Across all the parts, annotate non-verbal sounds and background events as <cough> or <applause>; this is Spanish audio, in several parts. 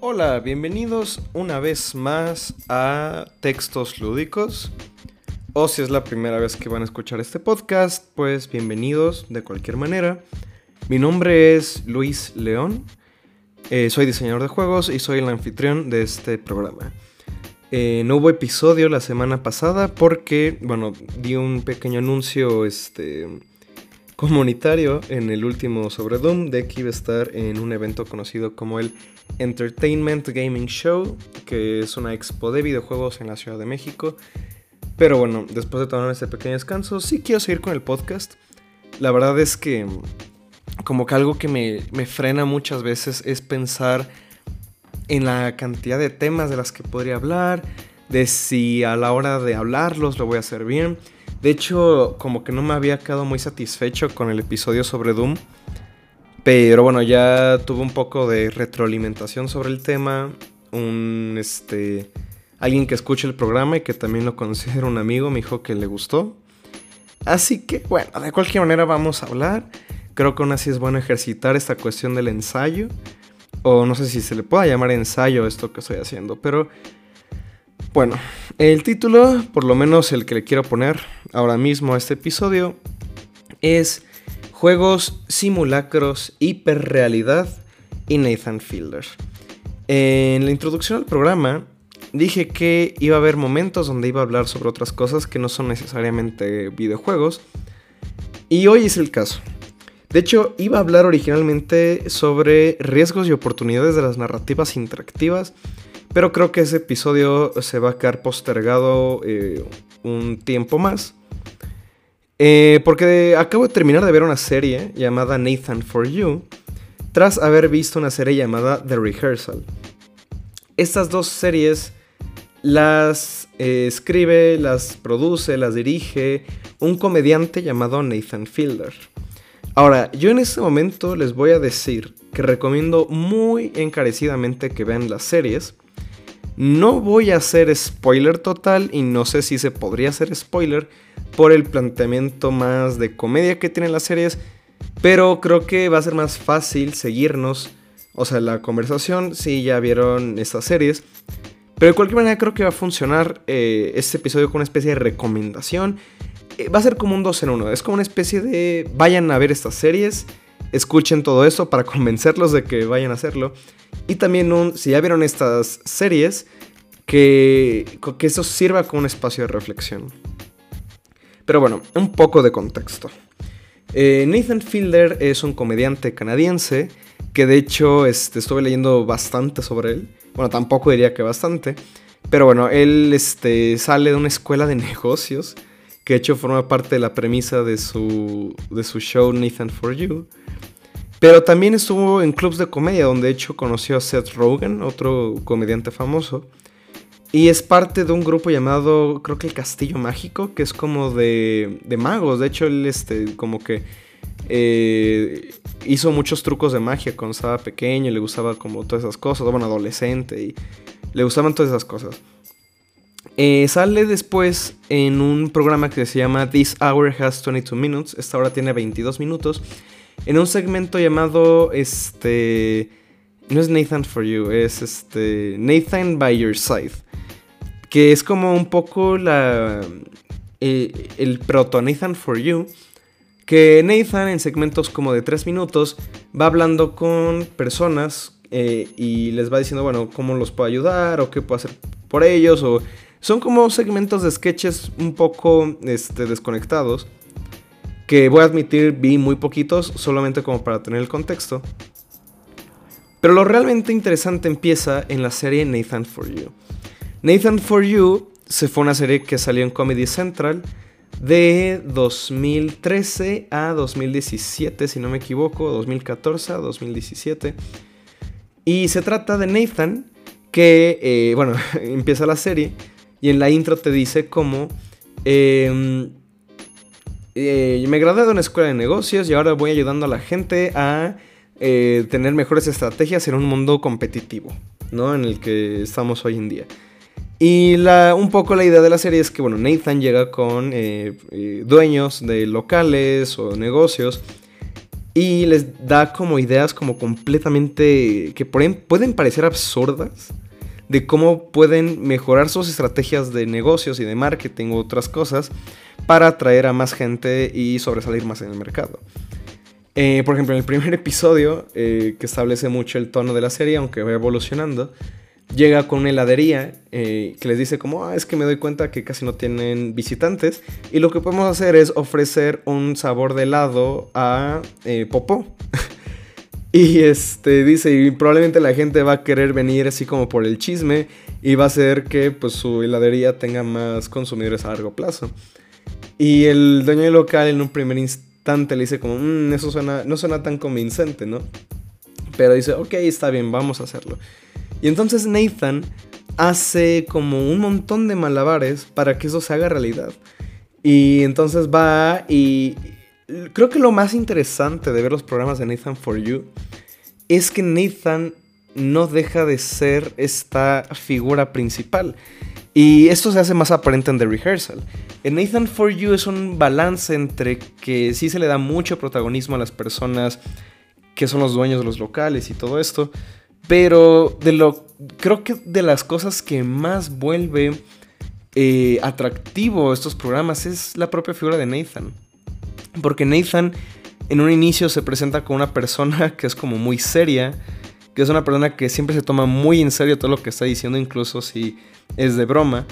Hola, bienvenidos una vez más a Textos Lúdicos. O si es la primera vez que van a escuchar este podcast, pues bienvenidos de cualquier manera. Mi nombre es Luis León, eh, soy diseñador de juegos y soy el anfitrión de este programa. Eh, no hubo episodio la semana pasada porque, bueno, di un pequeño anuncio este, comunitario en el último sobre Doom de que iba a estar en un evento conocido como el Entertainment Gaming Show, que es una expo de videojuegos en la Ciudad de México. Pero bueno, después de tomar este pequeño descanso, sí quiero seguir con el podcast. La verdad es que como que algo que me, me frena muchas veces es pensar en la cantidad de temas de las que podría hablar, de si a la hora de hablarlos lo voy a hacer bien. De hecho, como que no me había quedado muy satisfecho con el episodio sobre Doom. Pero bueno, ya tuve un poco de retroalimentación sobre el tema. Un este. Alguien que escuche el programa y que también lo <laughs> considera un amigo me dijo que le gustó. Así que, bueno, de cualquier manera vamos a hablar. Creo que aún así es bueno ejercitar esta cuestión del ensayo. O no sé si se le pueda llamar ensayo esto que estoy haciendo, pero bueno, el título, por lo menos el que le quiero poner ahora mismo a este episodio, es Juegos, Simulacros, Hiperrealidad y Nathan Fielder. En la introducción al programa dije que iba a haber momentos donde iba a hablar sobre otras cosas que no son necesariamente videojuegos. Y hoy es el caso. De hecho, iba a hablar originalmente sobre riesgos y oportunidades de las narrativas interactivas pero creo que ese episodio se va a quedar postergado eh, un tiempo más. Eh, porque acabo de terminar de ver una serie llamada Nathan for You, tras haber visto una serie llamada The Rehearsal. Estas dos series las eh, escribe, las produce, las dirige un comediante llamado Nathan Fielder. Ahora, yo en este momento les voy a decir que recomiendo muy encarecidamente que vean las series no voy a hacer spoiler total y no sé si se podría hacer spoiler por el planteamiento más de comedia que tienen las series, pero creo que va a ser más fácil seguirnos, o sea, la conversación si ya vieron estas series. Pero de cualquier manera creo que va a funcionar eh, este episodio con una especie de recomendación. Eh, va a ser como un 2 en 1, es como una especie de vayan a ver estas series escuchen todo eso para <laughs> convencerlos de que vayan a hacerlo. Y también si ya vieron estas series, que, que eso sirva como un espacio de reflexión. Pero bueno, un poco de contexto. Eh, Nathan Fielder es un comediante canadiense que de hecho este, estuve leyendo bastante sobre él. Bueno, tampoco diría que bastante. Pero bueno, él este, sale de una escuela de <laughs> negocios que de hecho forma parte de la premisa de su, de su show Nathan for You. Pero también estuvo en clubs de comedia, donde de hecho conoció a Seth Rogen, otro comediante famoso. Y es parte de un grupo llamado, creo que el Castillo Mágico, que es como de, de magos. De hecho, él este, como que eh, hizo muchos trucos de magia cuando estaba pequeño y le gustaba como todas esas cosas, bueno, adolescente y le gustaban todas esas cosas. Eh, sale después en un programa que se llama This Hour Has 22 Minutes, esta hora tiene 22 minutos. En un segmento llamado este no es Nathan for You, es este Nathan by Your Side, que es como un poco la eh, el proto Nathan for You, que Nathan en segmentos como de 3 minutos va hablando con personas eh, y les va diciendo, bueno, cómo los puedo ayudar o qué puedo hacer por ellos o son como segmentos de sketches un poco este, desconectados que voy a admitir vi muy poquitos, solamente como para tener el contexto. Pero lo realmente interesante empieza en la serie Nathan for You. Nathan for You se fue una serie que salió en Comedy Central de 2013 a 2017, si no me equivoco, 2014 a 2017. Y se trata de Nathan, que, eh, bueno, <laughs> empieza la serie y en la intro te dice cómo em, eh, me gradué de una escuela de negocios y ahora voy ayudando a la gente a eh, tener mejores estrategias en un mundo competitivo, ¿no? En el que estamos hoy en día. Y un poco la idea de la serie es que, bueno, Nathan llega con eh, dueños de locales o negocios y les da como ideas como completamente que pueden parecer absurdas de cómo pueden mejorar sus estrategias de negocios y de marketing u otras cosas para atraer a más gente y sobresalir más en el mercado. Eh, por ejemplo, en el primer <laughs> episodio, eh, que establece mucho el tono de la serie, aunque va evolucionando, llega con una heladería eh, que les dice como, ah, es que me doy cuenta que casi no tienen visitantes y lo que podemos hacer es ofrecer un sabor de helado a Popó. Y este dice, y probablemente la gente va a querer venir así como por el chisme y va a hacer que pues su heladería tenga más consumidores a largo plazo. Y el dueño del local en un primer instante le dice como, mm, eso suena, no suena tan convincente, ¿no? Pero dice, ok, está bien, vamos a hacerlo. Y entonces Nathan hace como un montón de malabares para que eso se haga realidad. Y entonces va y creo que lo más interesante de ver los programas de Nathan For You es que Nathan no deja de ser esta figura principal. Y esto se hace más aparente en The Rehearsal. En Nathan For You es un balance entre que sí se le da mucho protagonismo a las personas que son los dueños de los locales y todo esto, pero de lo, creo que de las cosas que más vuelve eh, atractivo estos programas es la propia figura de Nathan. Porque Nathan en un inicio se presenta como una persona <laughs> que es como muy seria, que es una persona que siempre se toma muy en serio todo lo que está diciendo, incluso si es de broma.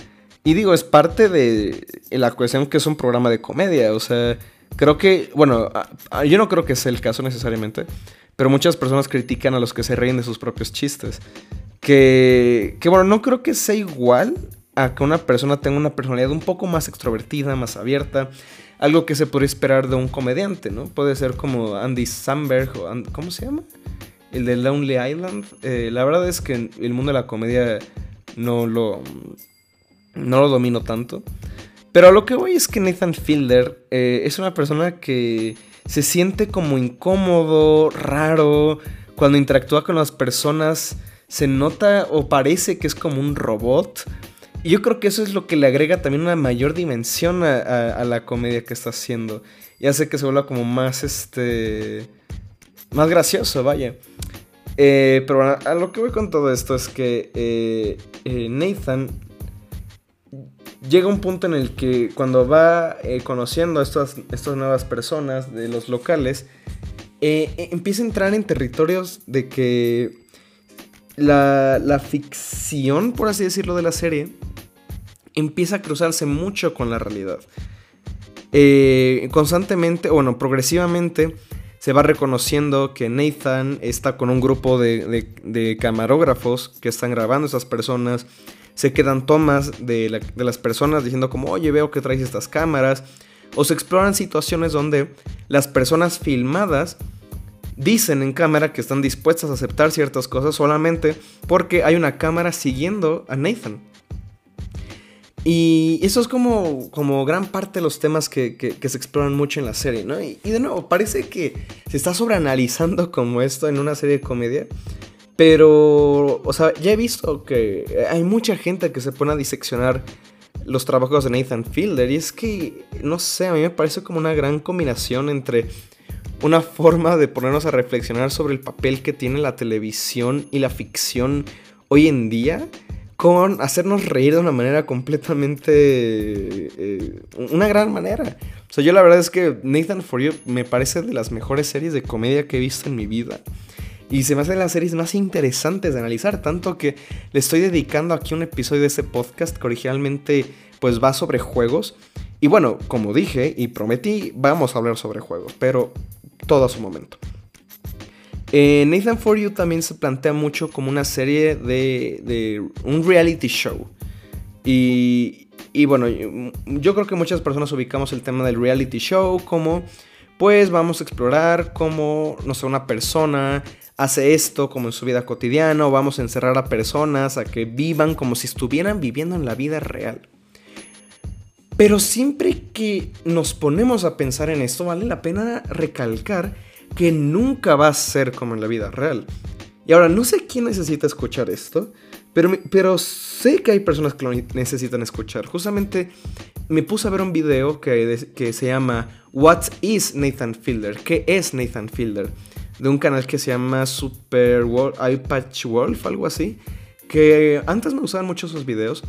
Y digo, es parte de la cuestión que es un programa de comedia, o sea, creo que, bueno, yo no creo que sea el caso necesariamente, pero muchas personas critican a los que se ríen de sus propios chistes. Que, que bueno, no creo que sea igual a que una persona tenga una personalidad un poco más extrovertida, más abierta. Algo que se podría esperar de un comediante, ¿no? Puede ser como Andy Samberg o... ¿Cómo se llama? El de Lonely Island. Eh, la verdad es que el mundo de la comedia no lo... No lo domino tanto. Pero lo que voy es que Nathan Fielder eh, es una persona que se siente como incómodo, raro. Cuando interactúa con las personas se nota o parece que es como un robot. Y yo creo que eso es lo que le agrega también una mayor dimensión a, la comedia que está haciendo. Y hace que se vuelva como más, este... Más gracioso, vaya. Eh, pero a lo que voy con todo esto es que eh, eh, Nathan llega un punto en el que cuando va conociendo a estas, estas, nuevas personas de los locales, empieza a entrar en territorios de que la, la, ficción, por así decirlo, de la serie empieza a cruzarse mucho con la realidad. Eh, constantemente, bueno, progresivamente se va reconociendo que Nathan está con un grupo de, de camarógrafos que están grabando a esas personas se quedan tomas de, las personas diciendo como, oye, veo que traes estas cámaras. O se exploran situaciones donde las personas filmadas dicen en cámara que están dispuestas a aceptar ciertas cosas solamente porque hay una cámara siguiendo a Nathan. Y eso es como, como gran parte de los temas que, se exploran mucho en la serie, ¿no? Y, y, de nuevo, parece que se está sobreanalizando <laughs> como esto en una serie de comedia. Pero, o sea, ya he visto que hay mucha gente que se pone a diseccionar los trabajos de Nathan Fielder. Y es que, no sé, a mí me parece como una gran combinación entre una forma de ponernos a reflexionar sobre el papel que tiene la televisión y la ficción hoy en día con hacernos reír de una manera completamente... Eh, una gran manera. O sea, yo la verdad es que Nathan For You me parece de las mejores series de comedia que he visto en mi vida. Y se me hacen las series más interesantes de analizar, tanto que le estoy dedicando aquí un episodio de ese podcast que originalmente pues va sobre juegos. Y bueno, como dije y prometí, vamos a hablar sobre juegos, pero todo a su momento. Eh, Nathan For You también se plantea mucho como una serie de, de un reality show. Y, y bueno, yo creo que muchas personas ubicamos el tema del reality show como pues vamos a explorar cómo, no sé, una persona hace esto como en su vida cotidiana o vamos a encerrar a personas a que vivan como si estuvieran viviendo en la vida real. Pero siempre que nos ponemos a pensar en esto, vale la pena recalcar que nunca va a ser como en la vida real. Y ahora, no sé quién necesita escuchar esto, pero, pero sé que hay personas que lo necesitan escuchar. Justamente me puse a ver un video que, que se llama What is Nathan Fielder? ¿Qué es Nathan Fielder? De un canal que se llama Super Wolf, Wolf, algo así. Que antes me usaban mucho sus videos.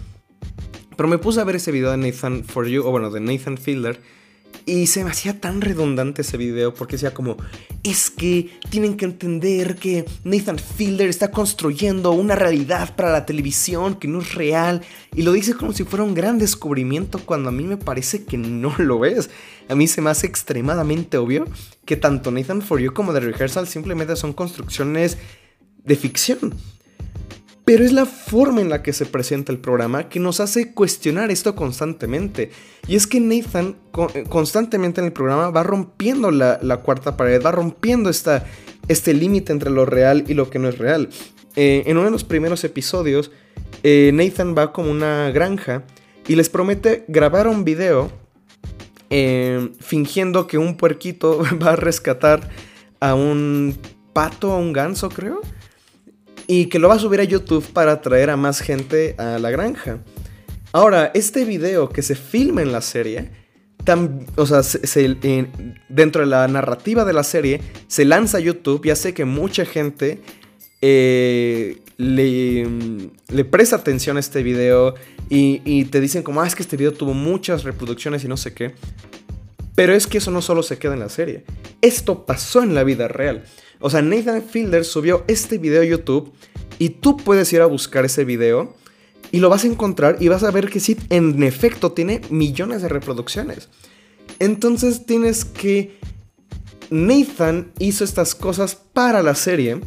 Pero me puse a ver ese video de Nathan For You, o bueno, de Nathan Fielder. Y se me hacía tan redundante ese video porque decía como, es que tienen que entender que Nathan Fielder está construyendo una realidad para la televisión que no es real. Y lo dice como si fuera un gran descubrimiento cuando a mí me parece que no lo es. A mí se me hace extremadamente obvio que tanto Nathan For You como The Rehearsal simplemente son construcciones de ficción. Pero es la forma en la que se presenta el programa que nos hace cuestionar esto constantemente. Y es que Nathan eh, constantemente en el programa va rompiendo la, cuarta pared, va rompiendo esta, este límite entre lo real y lo que no es real. Eh, en uno de los primeros episodios, eh, Nathan va como una granja y les promete grabar un video fingiendo que un puerquito <laughs> va a rescatar a un pato, a un ganso creo y que lo va a subir a YouTube para atraer a más gente a la granja. Ahora, este video que se filma en la serie, o sea, dentro de la narrativa de la serie, se lanza a YouTube y hace que mucha gente eh, le, presta atención a este video y, y, te dicen como, ah, es que este video tuvo muchas reproducciones y no sé qué. Pero es que eso no solo se queda en la serie. Esto pasó en la vida real. O sea, Nathan Fielder subió este video a YouTube y tú puedes ir a buscar ese video y lo vas a encontrar y vas a ver que sí, en efecto, tiene millones de reproducciones. Entonces tienes que... Nathan hizo estas cosas para la serie,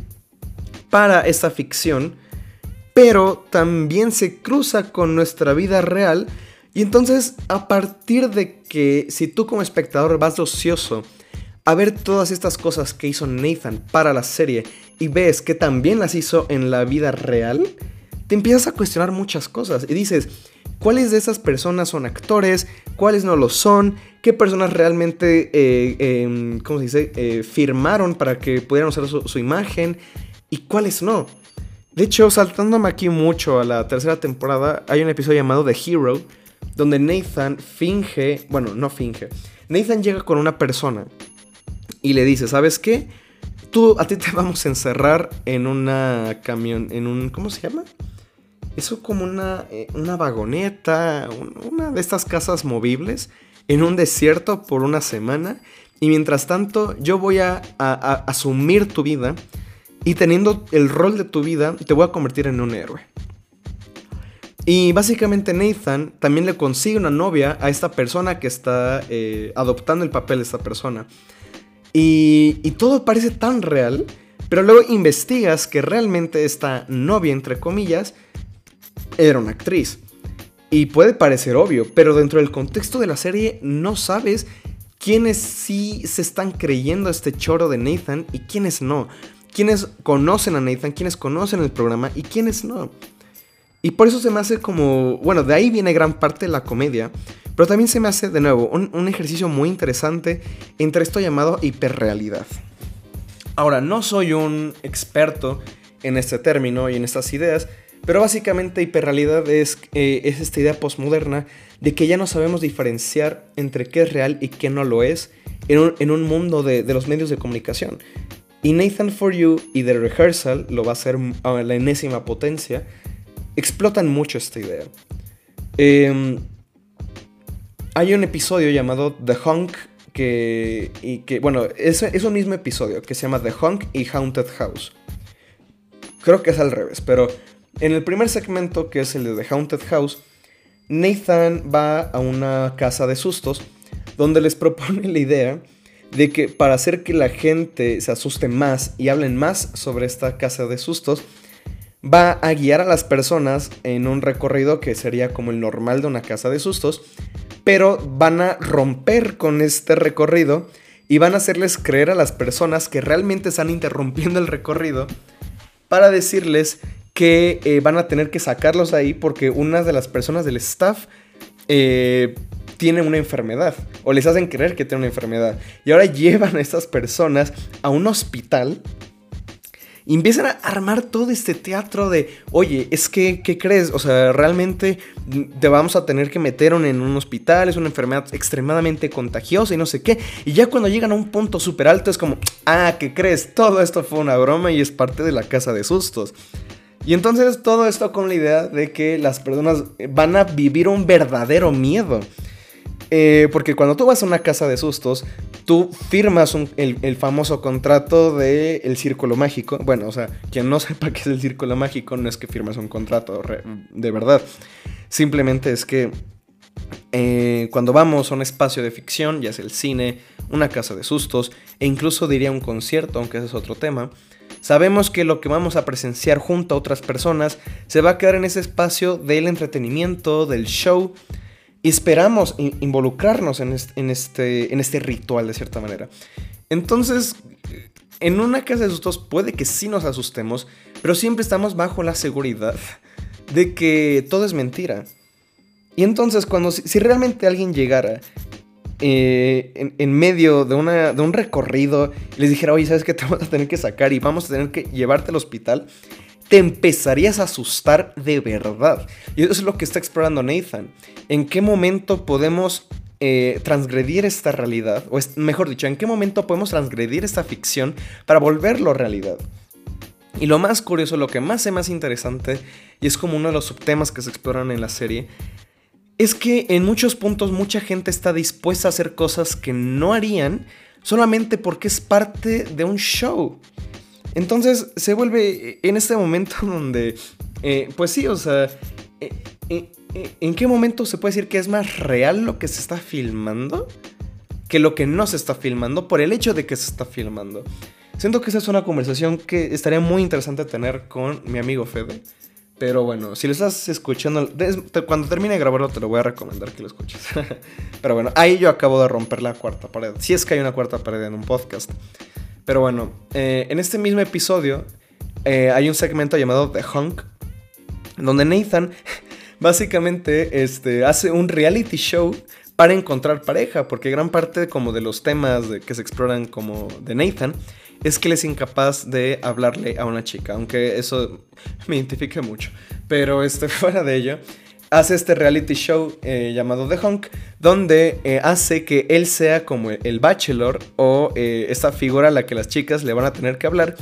para esta ficción, pero también se cruza con nuestra vida real. Y entonces, a partir de que si tú como espectador vas ocioso a ver todas estas cosas que hizo Nathan para la serie y ves que también las hizo en la vida real, te empiezas a cuestionar muchas cosas y dices, ¿cuáles de esas personas son actores? ¿Cuáles no lo son? ¿Qué personas realmente, eh, em, ¿cómo se dice?, eh, firmaron para que pudieran usar su, imagen y cuáles no. De hecho, saltándome aquí mucho a la tercera temporada, hay un episodio llamado The Hero, donde Nathan finge, bueno, no finge, Nathan llega con una persona y le dice, ¿sabes qué? Tú, a ti te <laughs> vamos a encerrar en una camión, en un, ¿cómo se llama? Eso como una, eh, una vagoneta, una de estas casas movibles, en un desierto por una semana. Y mientras tanto, yo voy a, asumir tu vida y teniendo el rol de tu vida, te voy a convertir en un héroe. Y básicamente Nathan también le consigue una novia a esta persona que está eh, adoptando el papel de esta persona. Y, todo parece tan real, pero luego investigas que realmente esta novia, entre comillas, era una actriz. Y puede parecer obvio, pero dentro del contexto de la serie no sabes quiénes sí se están creyendo este choro de Nathan y quiénes no. Quiénes conocen a Nathan, quiénes conocen el programa y quiénes no. Y por eso se me hace como, bueno, de ahí viene gran parte de la comedia, pero también se me hace, de nuevo, un, ejercicio muy interesante entre esto llamado hiperrealidad. Ahora, no soy un experto en este término y en estas ideas, pero básicamente hiperrealidad es, eh, es esta idea postmoderna de que ya no sabemos diferenciar entre qué es real y qué no lo es en un, mundo de, los medios de comunicación. Y Nathan For You y The Rehearsal lo va a hacer a la enésima potencia, explotan mucho esta idea. Eh, hay un episodio llamado The Hunk que, y que bueno, es, es un mismo episodio que se llama The Hunk y Haunted House. Creo que es al revés, pero en el primer segmento, que es el de The Haunted House, Nathan va a una casa de sustos donde les <laughs> propone la idea de que para hacer que la gente se asuste más y hablen más sobre esta casa de sustos, va a guiar a las personas en un recorrido que sería como el normal de una casa de sustos, pero van a romper con este recorrido y van a hacerles creer a las personas que realmente están interrumpiendo el recorrido para decirles que eh, van a tener que sacarlos ahí porque una de las personas del staff eh, tiene una enfermedad o les hacen creer que tiene una enfermedad. Y ahora <laughs> llevan a estas personas a un hospital Empiezan a armar todo este teatro de, oye, es que, ¿qué crees? O sea, realmente te vamos a tener que meter en un hospital, es una enfermedad extremadamente contagiosa y no sé qué. Y ya cuando llegan a un punto súper alto es como, ah, ¿qué crees? Todo esto fue una broma y es parte de la casa de sustos. Y entonces todo esto con la idea de que las personas van a vivir un verdadero miedo. Eh, porque cuando tú vas a una casa de sustos, tú firmas el, famoso contrato del el círculo mágico. Bueno, o sea, quien no <laughs> sepa qué es el círculo mágico no es que firmas un contrato de verdad. Simplemente es que eh, cuando vamos a un espacio de ficción, ya sea el cine, una casa de sustos, e incluso diría un concierto, aunque ese es otro tema, sabemos que lo que vamos a presenciar junto a otras personas se va a quedar en ese espacio del entretenimiento, del show, y esperamos involucrarnos en este, en este ritual de cierta manera. Entonces, en una casa de sustos puede que sí nos asustemos, pero siempre estamos bajo la seguridad de que todo es mentira. Y entonces, cuando si, realmente alguien llegara eh, en, medio de, un recorrido y les dijera, oye, ¿sabes qué? Te vamos a tener que sacar y vamos a tener que llevarte al hospital, te empezarías a asustar de verdad. Y eso es lo que está explorando Nathan. ¿En qué momento podemos eh, transgredir esta realidad? O mejor dicho, ¿en qué momento podemos transgredir esta ficción para volverlo realidad? Y lo más curioso, lo que más es más interesante, y es como uno de los subtemas que se exploran en la serie, es que en muchos puntos mucha gente está dispuesta a hacer cosas que no harían solamente porque es parte de un show. Entonces se vuelve en este momento <laughs> donde, eh, pues sí, o sea, eh, eh, ¿en qué momento se puede decir que es más real lo que se está filmando que lo que no se está filmando por el hecho de que se está filmando? Siento que esa es una conversación que estaría muy interesante tener con mi amigo Fede. Pero bueno, si lo estás escuchando, cuando termine de grabarlo te lo voy a recomendar que lo escuches. <laughs> Pero bueno, ahí yo acabo de romper la cuarta pared. Si es que hay una cuarta pared en un podcast. Pero bueno, eh, en este mismo episodio eh, hay un segmento llamado The Hunk, donde Nathan <laughs> básicamente este, hace un reality show para encontrar pareja, porque gran parte como de los temas que se exploran como de Nathan es que él es incapaz de hablarle a una chica, aunque eso <laughs> me identifique mucho. Pero este, <laughs> fuera de ello, hace este reality show eh, llamado The Hunk, donde eh, hace que él sea como el bachelor o eh, esta figura a la que las chicas le van a tener que hablar.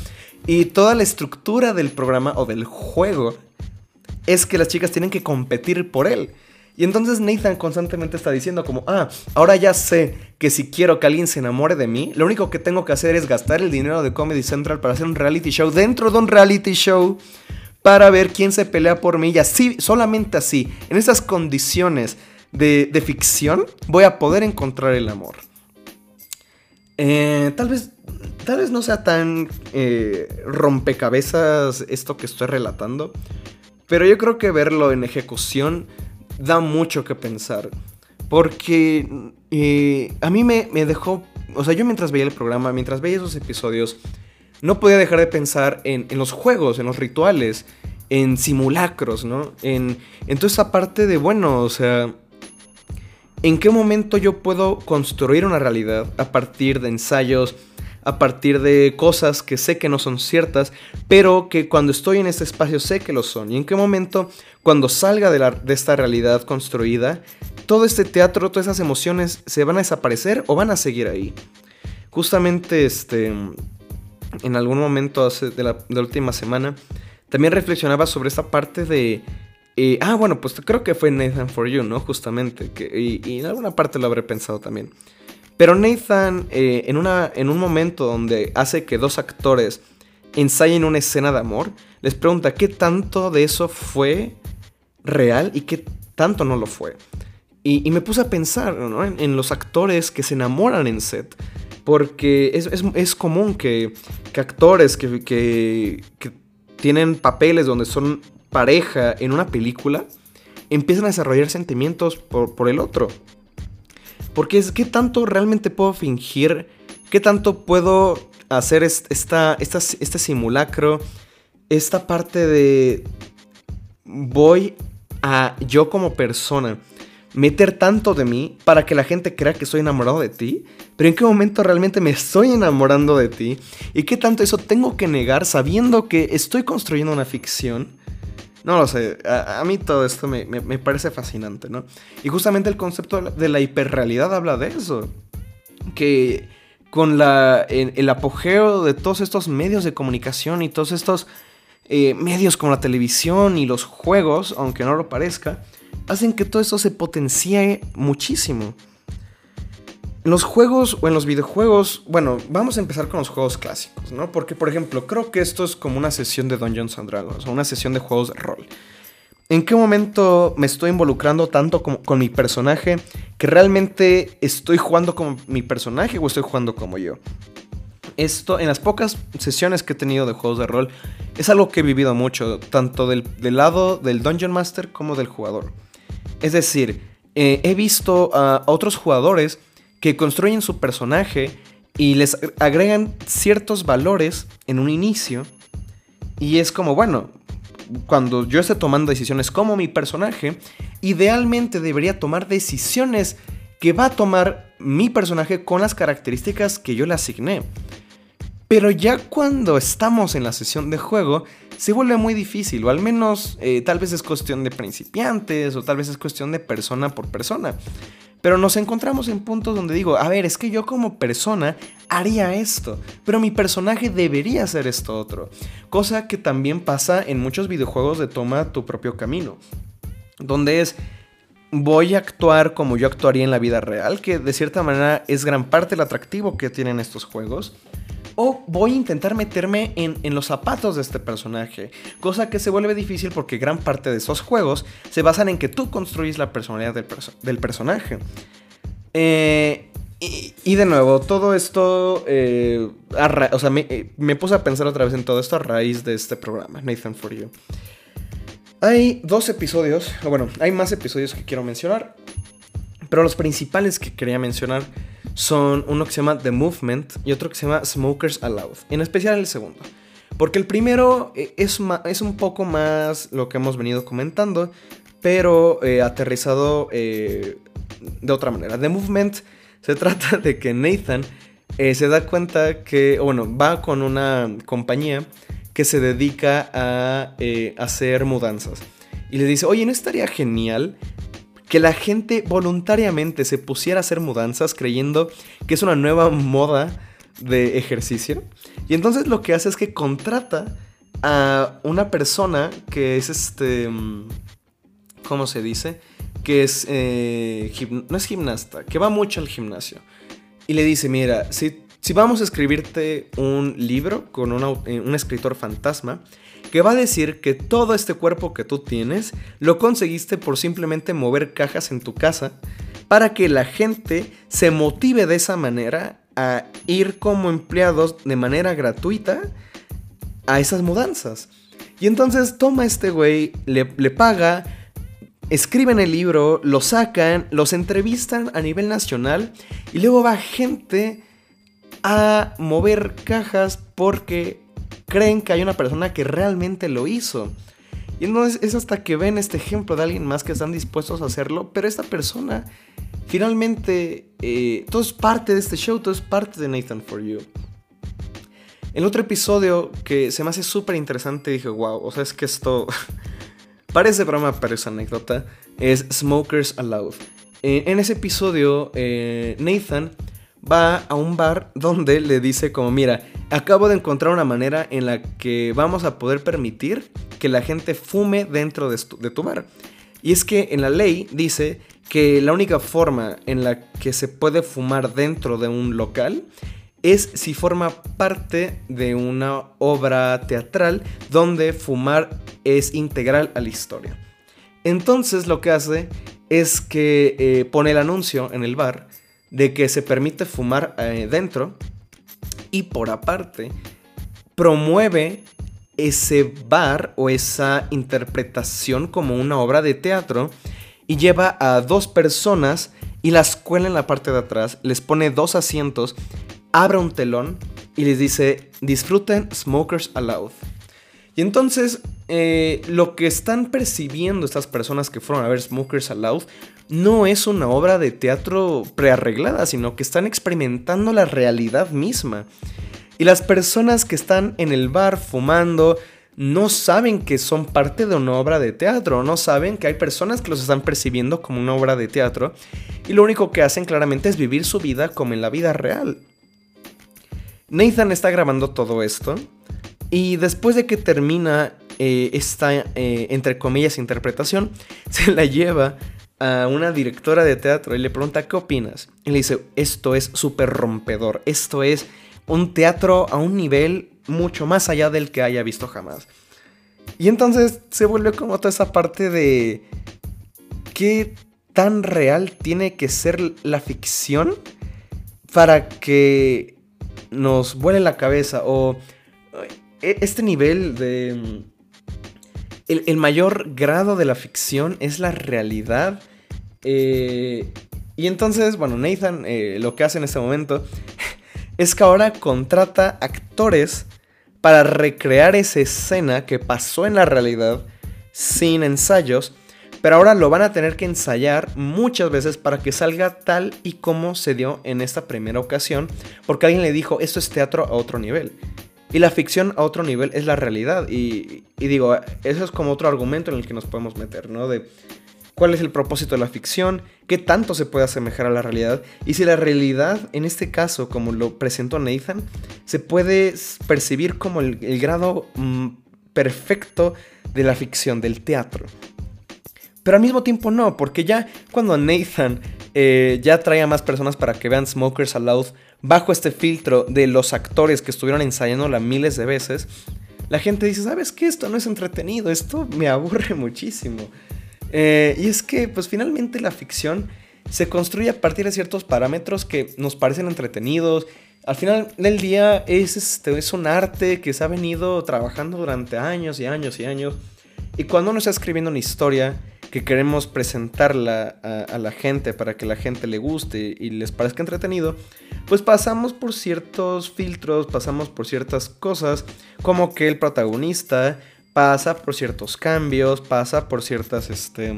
Y toda la estructura del programa o del juego es que las chicas tienen que competir por él. Y entonces Nathan constantemente está diciendo como, ah, ahora ya sé que si quiero que alguien se enamore de mí, lo único que tengo que hacer es gastar el dinero de Comedy Central para hacer un reality show dentro de un reality show para ver quién se pelea por mí. Y así, solamente así, en esas condiciones de, ficción, voy a poder encontrar el amor. Eh, tal vez. Tal vez no sea tan eh, rompecabezas esto que estoy relatando. Pero yo creo que verlo en ejecución da mucho que pensar. Porque eh, a mí me, dejó. O sea, yo mientras veía el programa, mientras veía esos episodios, no podía dejar de pensar en, los juegos, en los rituales, en simulacros, ¿no? En, en toda esa parte de, bueno, o sea, ¿en qué momento yo puedo construir una realidad a partir de ensayos, a partir de cosas que sé que no son ciertas, pero que cuando estoy en este espacio sé que lo son? ¿Y en qué momento, cuando salga de, la, de esta realidad construida, todo este teatro, todas esas emociones se van a desaparecer o van a seguir ahí? Justamente, este en algún momento de la, última semana, también reflexionaba sobre esta parte de... Eh, ah, bueno, pues creo que fue Nathan for You, ¿no? Justamente. Y, en alguna parte lo habré pensado también. Pero Nathan, eh, en, una, en un momento donde hace que dos actores ensayen una escena de amor, les pregunta qué tanto de eso fue real y qué tanto no lo fue. Y, me puse a pensar ¿no? en, los actores que se enamoran en set. Porque es, común que, actores que, tienen papeles donde son pareja en una película empiezan a desarrollar sentimientos por, el otro. Porque es, ¿qué tanto realmente puedo fingir? ¿Qué tanto puedo hacer esta, este simulacro? Esta parte de voy a yo como persona meter tanto de mí para que la gente crea que estoy enamorado de ti? ¿Pero en qué momento realmente me estoy enamorando de ti? ¿Y qué tanto eso tengo que negar sabiendo que estoy construyendo una ficción? No lo sé, a, mí todo esto me, parece fascinante, ¿no? Y justamente el concepto de la hiperrealidad habla de eso. Que con la, el, apogeo de todos estos medios de comunicación y todos estos eh, medios como la televisión y los juegos, aunque no lo parezca, hacen que todo esto se potencie muchísimo. En los juegos o en los videojuegos, bueno, vamos a empezar con los juegos clásicos, ¿no? Porque, por ejemplo, creo que esto es como una sesión de Dungeons and Dragons o una sesión de juegos de rol. ¿En qué momento me estoy involucrando tanto con, con, mi personaje que realmente estoy jugando como mi personaje o estoy jugando como yo? Esto, en las pocas sesiones que he tenido de juegos de rol, es algo que he vivido mucho, tanto del, lado del Dungeon Master como del jugador. Es decir, eh, he visto a otros jugadores que construyen su personaje y les agregan ciertos valores en un inicio. Y es como, bueno, cuando yo esté tomando decisiones como mi personaje, idealmente debería tomar decisiones que va a tomar mi personaje con las características que yo le asigné. Pero ya cuando estamos en la sesión de juego, se vuelve muy difícil, o al menos eh, tal vez es cuestión de principiantes, o tal vez es cuestión de persona por persona. Pero nos encontramos en puntos donde digo, a ver, es que yo como persona haría esto, pero mi personaje debería hacer esto otro. Cosa que también pasa en muchos videojuegos de toma tu propio camino. Donde es, voy a actuar como yo actuaría en la vida real, que de cierta manera es gran parte del atractivo que tienen estos juegos. O voy a intentar meterme en, los zapatos de este personaje. Cosa que se vuelve difícil porque gran parte de esos juegos se basan en que tú construyes la personalidad del, personaje. Eh, y, de nuevo, todo esto, eh, o sea, me, me, puse a pensar otra vez en todo esto a raíz de este programa, Nathan For You. Hay dos episodios, o bueno, hay más episodios que quiero mencionar, pero los principales que quería mencionar son uno que se llama The Movement y otro que se llama Smokers Allowed, en especial el segundo. Porque el primero eh, es, es un poco más lo que hemos venido comentando, pero eh, aterrizado eh, de otra manera. The Movement se <laughs> trata de que Nathan se da cuenta que, bueno, va con una compañía que se dedica a hacer mudanzas. Y le dice, oye, ¿no estaría genial que la gente voluntariamente se pusiera a hacer mudanzas creyendo que es una nueva moda de ejercicio. Y entonces lo que hace es que contrata a una persona que es este... Mm, ¿Cómo se dice? Que es... Eh, no es gimnasta, que va mucho al gimnasio. Y le dice, mira, si, si vamos a escribirte un libro con eh, un escritor fantasma, que va a decir que todo este cuerpo que tú tienes lo conseguiste por simplemente mover cajas en tu casa para que la gente se motive de esa manera a ir como empleados de manera gratuita a esas mudanzas. Y entonces toma este güey, le, paga, escriben el libro, lo sacan, los entrevistan a nivel nacional y luego va gente a mover cajas porque creen que hay una persona que realmente lo hizo. Y entonces es hasta que ven este ejemplo de alguien más que están dispuestos a hacerlo, pero esta persona finalmente, eh, todo es parte de este show, todo es parte de Nathan For You. El otro episodio que se me hace súper interesante, dije, wow, o sea, es que esto <laughs> parece broma, pero es anécdota, es Smokers Allowed. Eh, en ese episodio, eh, Nathan va a un bar donde le dice como, mira, acabo de encontrar una manera en la que vamos a poder permitir que la gente fume dentro de tu, bar. Y es que en la ley dice que la única forma en la que se puede fumar dentro de un local es si forma parte de una obra teatral donde fumar es integral a la historia. Entonces lo que hace es que eh, pone el anuncio en el bar de que se permite fumar eh, dentro y por aparte promueve ese bar o esa interpretación como una obra de teatro y lleva a dos personas y las cuela en la parte de atrás, les pone dos asientos, abre un telón y les dice disfruten Smokers Allowed. Y entonces eh, lo que están percibiendo estas personas que fueron a ver Smokers Aloud no es una obra de teatro prearreglada, sino que están experimentando la realidad misma. Y las personas que están en el bar fumando no saben que son parte de una obra de teatro, no saben que hay personas que los están percibiendo como una obra de teatro y lo único que hacen claramente es vivir su vida como en la vida real. Nathan está grabando todo esto y después de que termina eh, esta, eh, entre comillas, interpretación, <laughs> se la lleva a una directora de teatro y le pregunta, ¿qué opinas? Y le dice, esto es súper rompedor, esto es un teatro a un nivel mucho más allá del que haya visto jamás. Y entonces se vuelve como toda esa parte de qué tan real tiene que ser la ficción para que nos vuele la cabeza o eh, este nivel de el, mayor grado de la ficción es la realidad. Eh, y entonces, bueno, Nathan eh, lo que hace en este momento <laughs> es que ahora contrata actores para recrear esa escena que pasó en la realidad sin ensayos, pero ahora lo van a tener que ensayar muchas veces para que salga tal y como se dio en esta primera ocasión, porque alguien le dijo, esto es teatro a otro nivel. Y la ficción a otro nivel es la realidad. Y, digo, eso es como otro argumento en el que nos podemos meter, ¿no? De cuál es el propósito de la ficción, qué tanto se puede asemejar a la realidad. Y si la realidad, en este caso, como lo presentó Nathan, se puede percibir como el, grado mm, perfecto de la ficción, del teatro. Pero al mismo tiempo no, porque ya cuando Nathan eh, ya trae a más personas para que vean Smokers Aloud bajo este filtro de los actores que estuvieron ensayándola miles de veces, la gente dice, ¿sabes qué? Esto no es entretenido, esto me aburre muchísimo. Eh, y es que, pues finalmente la ficción se construye a partir de ciertos parámetros que nos parecen entretenidos. Al final del día es, este, es un arte que se ha venido trabajando durante años y años y años. Y cuando uno está escribiendo una historia, que queremos presentarla a, la gente para que la gente le guste y les parezca entretenido, pues pasamos por ciertos filtros, pasamos por ciertas cosas, como que el protagonista pasa por ciertos cambios, pasa por ciertas, este,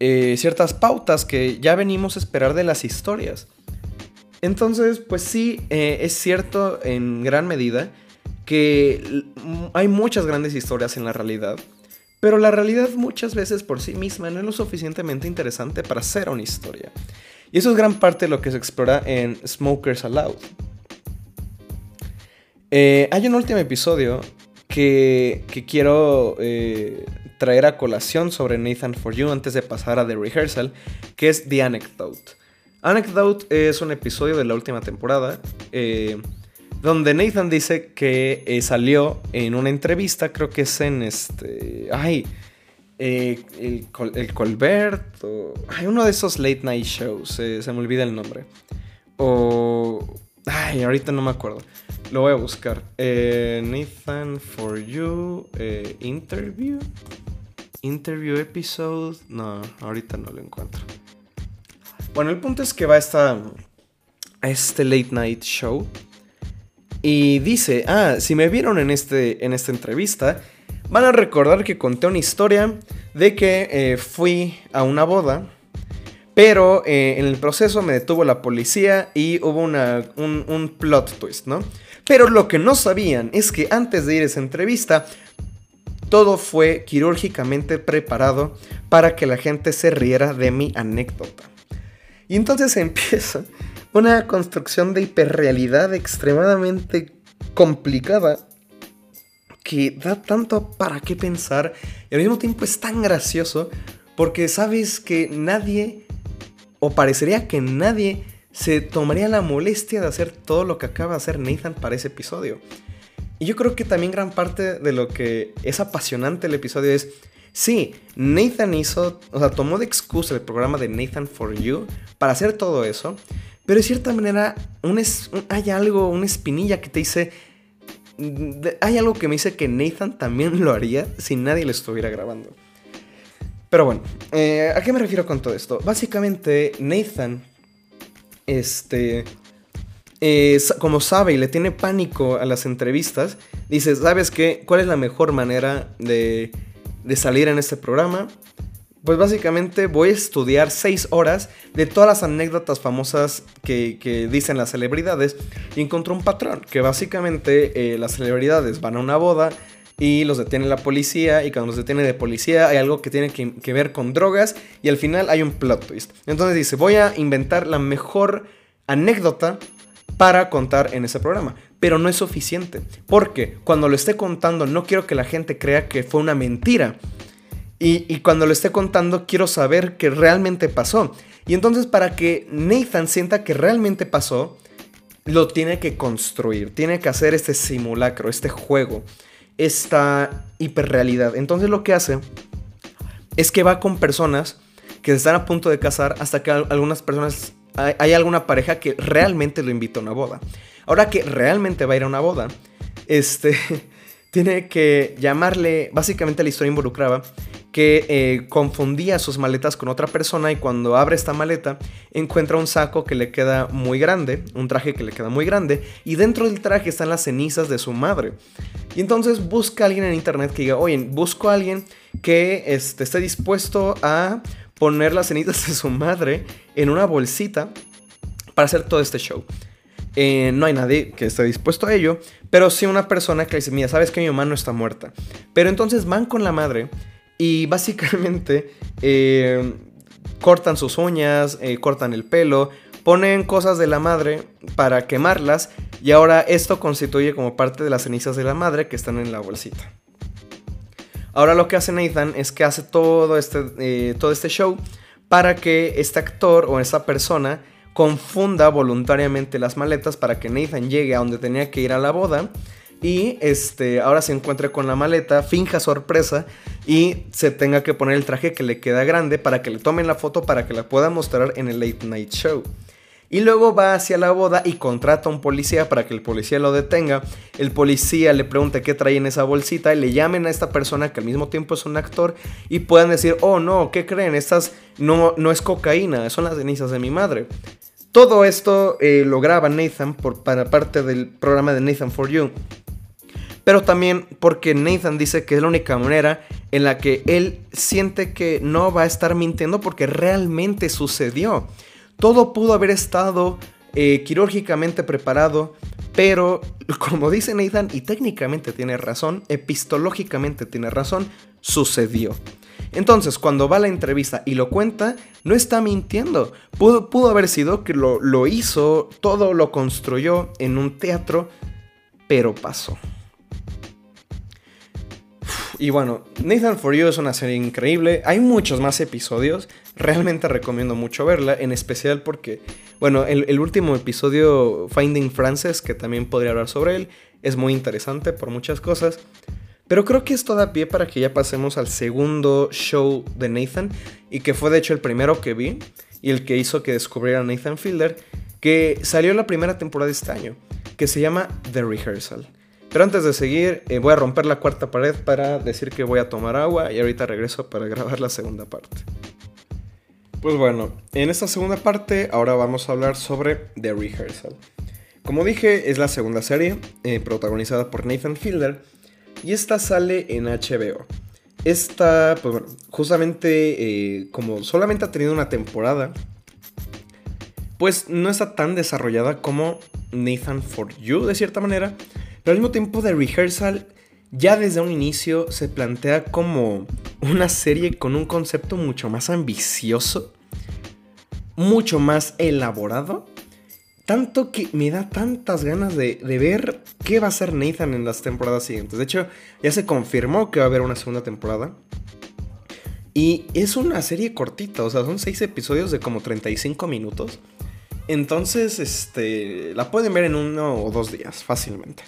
eh, ciertas pautas que ya venimos a esperar de las historias. Entonces, pues sí, eh, es cierto en gran medida que hay muchas grandes historias en la realidad pero la realidad muchas veces por sí misma no es lo suficientemente interesante para hacer una historia. Y eso es gran parte de lo que se explora en Smokers Aloud. Eh, hay un último episodio que, quiero eh, traer a colación sobre Nathan For You antes de pasar a The Rehearsal, que es The Anecdote. Anecdote es un episodio de la última temporada. Eh, donde Nathan dice que eh, salió en una entrevista, creo que es en este, ay, eh, el, Colbert, o, hay uno de esos late night shows, se me olvida el nombre, o, ay, ahorita no me acuerdo, lo voy a buscar, eh, Nathan for You, interview, interview episode, no, ahorita no lo encuentro. Bueno, el punto es que va a, esta, a este late night show y dice, ah, si me vieron en, este, en esta entrevista, van a recordar que conté una historia de que eh, fui a una boda, pero eh, en el proceso me detuvo la policía y hubo una, un, un plot twist, ¿no? Pero lo que no sabían es que antes de ir a esa entrevista, todo fue quirúrgicamente preparado para que la gente se riera de mi anécdota. Y entonces <laughs> empieza una construcción de hiperrealidad extremadamente complicada que da tanto para qué pensar y al mismo tiempo es tan gracioso porque sabes que nadie, o parecería que nadie, se tomaría la molestia de hacer todo lo que acaba de hacer Nathan para ese episodio. Y yo creo que también gran parte de lo que es apasionante el episodio es, sí, Nathan hizo, o sea, tomó de excusa el programa de Nathan for You para hacer todo eso, pero de cierta manera, hay algo, una espinilla que te dice. Hay algo que me dice que Nathan también lo haría si nadie lo estuviera grabando. Pero bueno, eh, ¿a qué me refiero con todo esto? Básicamente, Nathan, este, como sabe y le tiene pánico a las entrevistas, dice, ¿sabes qué? ¿Cuál es la mejor manera de, de salir en este programa? Pues básicamente voy a estudiar seis horas de todas las anécdotas famosas que, dicen las celebridades y encontró un patrón, que básicamente eh, las celebridades van a una boda y los detiene la policía y cuando los detiene de policía hay algo que tiene que, que ver con drogas y al final hay un plot twist. Entonces dice, voy a inventar la mejor anécdota para contar en ese programa. Pero no es suficiente. Porque cuando lo esté contando no quiero que la gente crea que fue una mentira. Y, cuando lo esté contando quiero saber que realmente pasó. Y entonces para que Nathan sienta que realmente pasó, lo tiene que construir. Tiene que hacer este simulacro, este juego, esta hiperrealidad. Entonces lo que hace es que va con personas que están a punto de casar hasta que algunas personas hay, alguna pareja que realmente lo invita a una boda. Ahora que realmente va a ir a una boda, este, <laughs> tiene que llamarle, básicamente la historia involucraba que eh, confundía sus maletas con otra persona y cuando abre esta maleta encuentra un saco que le queda muy grande, un traje que le queda muy grande y dentro del traje están las cenizas de su madre. Y entonces busca a alguien en internet que diga, oye, busco a alguien que este, esté dispuesto a poner las cenizas de su madre en una bolsita para hacer todo este show. Eh, no hay nadie que esté dispuesto a ello, pero sí una persona que dice, mira, sabes que mi mamá no está muerta. Pero entonces van con la madre y básicamente eh, cortan sus uñas, eh, cortan el pelo, ponen cosas de la madre para quemarlas y ahora esto constituye como parte de las cenizas de la madre que están en la bolsita. Ahora lo que hace Nathan es que hace todo este, eh, todo este show para que este actor o esa persona confunda voluntariamente las maletas para que Nathan llegue a donde tenía que ir a la boda y este ahora se encuentre con la maleta, finja sorpresa y se tenga que poner el traje que le queda grande para que le tomen la foto para que la pueda mostrar en el late night show. Y luego va hacia la boda y contrata a un policía para que el policía lo detenga. El policía le pregunta qué trae en esa bolsita y le llamen a esta persona que al mismo tiempo es un actor y puedan decir, oh no, ¿qué creen? Estas no, no es cocaína, son las cenizas de mi madre. Todo esto eh, lo graba Nathan por, para parte del programa de Nathan for You. Pero también porque Nathan dice que es la única manera en la que él siente que no va a estar mintiendo porque realmente sucedió. Todo pudo haber estado eh, quirúrgicamente preparado, pero <laughs> como dice Nathan, y técnicamente tiene razón, epistológicamente tiene razón, sucedió. Entonces, cuando va a la entrevista y lo cuenta, no está mintiendo. Pudo, haber sido que lo hizo, todo lo construyó en un teatro, pero pasó. Y bueno, Nathan For You es una serie increíble. Hay muchos más episodios. Realmente recomiendo mucho verla. En especial porque, bueno, el, último episodio, Finding Frances, que también podría hablar sobre él, es muy interesante por muchas cosas. Pero creo que esto da pie para que ya pasemos al segundo show de Nathan. Y que fue de hecho el primero que vi. Y el que hizo que descubriera a Nathan Fielder. Que salió la primera temporada de este año. Que se llama The Rehearsal. Pero antes de seguir, eh, voy a romper la cuarta pared para decir que voy a tomar agua y ahorita regreso para grabar la segunda parte. Pues bueno, en esta segunda parte ahora vamos a hablar sobre The Rehearsal. Como dije, es la segunda serie eh, protagonizada por Nathan Fielder y esta sale en HBO. Esta, pues bueno, justamente eh, como solamente ha tenido una temporada, pues no está tan desarrollada como Nathan for You de cierta manera. Pero al mismo tiempo de rehearsal, ya desde un inicio se plantea como una serie con un concepto mucho más ambicioso, mucho más elaborado. Tanto que me da tantas ganas de, ver qué va a hacer Nathan en las temporadas siguientes. De hecho, ya se confirmó que va a haber una segunda temporada. Y es una serie cortita, o sea, son seis episodios de como 35 minutos. Entonces, este, la pueden ver en uno o dos días, fácilmente.